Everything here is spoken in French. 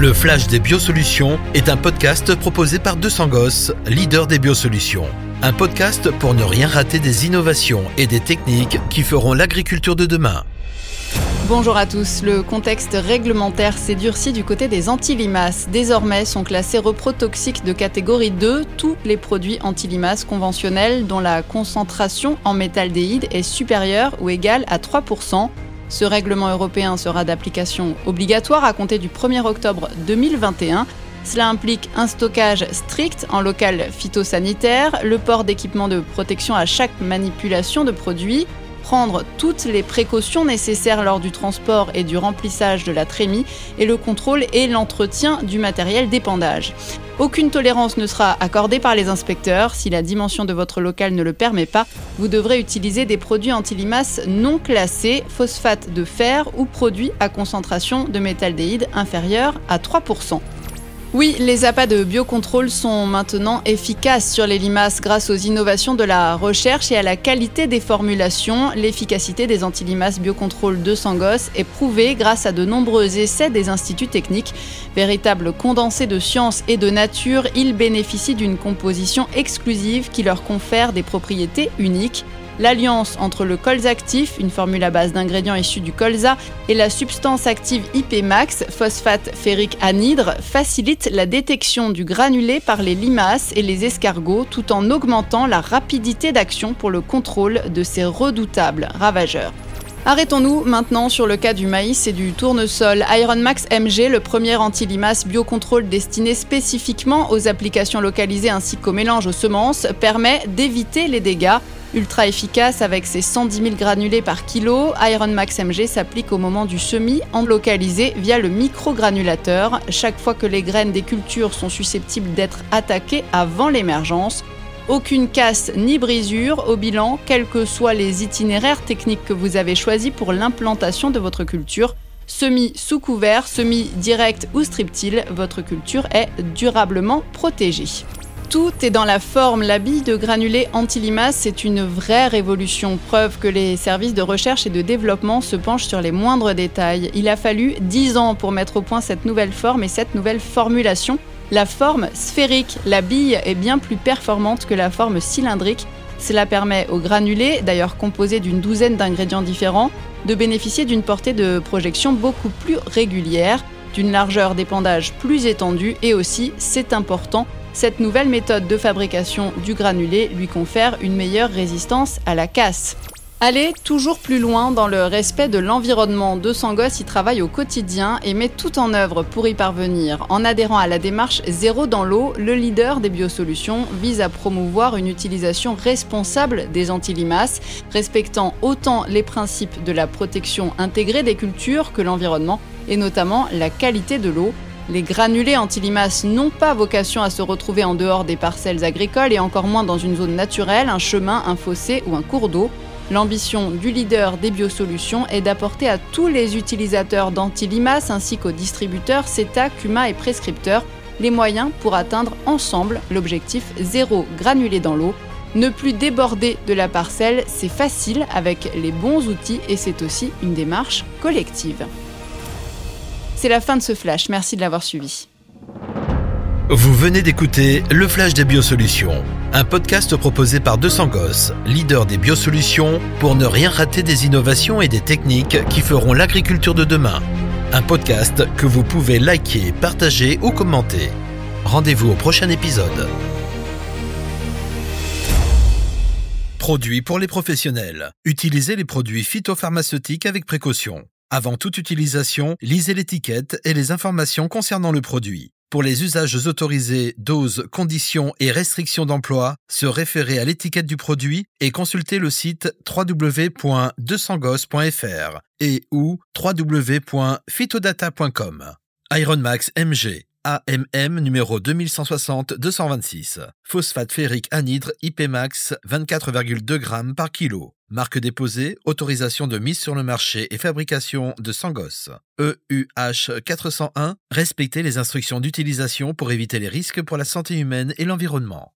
Le Flash des Biosolutions est un podcast proposé par 200 Gosses, leader des biosolutions. Un podcast pour ne rien rater des innovations et des techniques qui feront l'agriculture de demain. Bonjour à tous. Le contexte réglementaire s'est durci du côté des antilimaces. Désormais sont classés reprotoxiques de catégorie 2 tous les produits antilimaces conventionnels dont la concentration en métaldéhyde est supérieure ou égale à 3%. Ce règlement européen sera d'application obligatoire à compter du 1er octobre 2021. Cela implique un stockage strict en local phytosanitaire, le port d'équipements de protection à chaque manipulation de produits, prendre toutes les précautions nécessaires lors du transport et du remplissage de la trémie et le contrôle et l'entretien du matériel d'épandage. Aucune tolérance ne sera accordée par les inspecteurs. Si la dimension de votre local ne le permet pas, vous devrez utiliser des produits anti-limaces non classés, phosphate de fer ou produits à concentration de métaldéhyde inférieure à 3%. Oui, les appâts de biocontrôle sont maintenant efficaces sur les limaces grâce aux innovations de la recherche et à la qualité des formulations. L'efficacité des antilimaces biocontrôle de Sangos est prouvée grâce à de nombreux essais des instituts techniques. Véritable condensé de science et de nature, ils bénéficient d'une composition exclusive qui leur confère des propriétés uniques. L'alliance entre le colza actif, une formule à base d'ingrédients issus du colza, et la substance active IPMAX, phosphate ferrique anhydre, facilite la détection du granulé par les limaces et les escargots tout en augmentant la rapidité d'action pour le contrôle de ces redoutables ravageurs. Arrêtons-nous maintenant sur le cas du maïs et du tournesol. Ironmax MG, le premier anti-limace biocontrôle destiné spécifiquement aux applications localisées ainsi qu'au mélange aux semences, permet d'éviter les dégâts. Ultra efficace avec ses 110 000 granulés par kilo, Ironmax MG s'applique au moment du semis en localisé via le microgranulateur. Chaque fois que les graines des cultures sont susceptibles d'être attaquées avant l'émergence, aucune casse ni brisure au bilan, quels que soient les itinéraires techniques que vous avez choisis pour l'implantation de votre culture. Semi sous couvert, semi direct ou striptile, votre culture est durablement protégée. Tout est dans la forme. La bille de granulés anti-limaces, c'est une vraie révolution. Preuve que les services de recherche et de développement se penchent sur les moindres détails. Il a fallu 10 ans pour mettre au point cette nouvelle forme et cette nouvelle formulation. La forme sphérique, la bille est bien plus performante que la forme cylindrique. Cela permet aux granulés, d'ailleurs composés d'une douzaine d'ingrédients différents, de bénéficier d'une portée de projection beaucoup plus régulière, d'une largeur d'épandage plus étendue et aussi, c'est important, cette nouvelle méthode de fabrication du granulé lui confère une meilleure résistance à la casse. Allez toujours plus loin dans le respect de l'environnement. De Sangos y travaille au quotidien et met tout en œuvre pour y parvenir. En adhérant à la démarche Zéro dans l'eau, le leader des biosolutions vise à promouvoir une utilisation responsable des antilimaces, respectant autant les principes de la protection intégrée des cultures que l'environnement et notamment la qualité de l'eau les granulés antilimaces n'ont pas vocation à se retrouver en dehors des parcelles agricoles et encore moins dans une zone naturelle, un chemin, un fossé ou un cours d'eau. L'ambition du leader des biosolutions est d'apporter à tous les utilisateurs d'antilimaces ainsi qu'aux distributeurs, CETA, CUMA et prescripteurs les moyens pour atteindre ensemble l'objectif zéro granulé dans l'eau. Ne plus déborder de la parcelle, c'est facile avec les bons outils et c'est aussi une démarche collective. C'est la fin de ce flash. Merci de l'avoir suivi. Vous venez d'écouter Le Flash des Biosolutions, un podcast proposé par 200 Gosses, leader des biosolutions, pour ne rien rater des innovations et des techniques qui feront l'agriculture de demain. Un podcast que vous pouvez liker, partager ou commenter. Rendez-vous au prochain épisode. Produits pour les professionnels. Utilisez les produits phytopharmaceutiques avec précaution. Avant toute utilisation, lisez l'étiquette et les informations concernant le produit. Pour les usages autorisés, doses, conditions et restrictions d'emploi, se référer à l'étiquette du produit et consulter le site www.200gos.fr et ou www.phytodata.com. Ironmax MG AMM numéro 2160-226. Phosphate ferrique anhydre IPMAX 24,2 g par kilo. Marque déposée, autorisation de mise sur le marché et fabrication de Sangos. EUH 401. Respectez les instructions d'utilisation pour éviter les risques pour la santé humaine et l'environnement.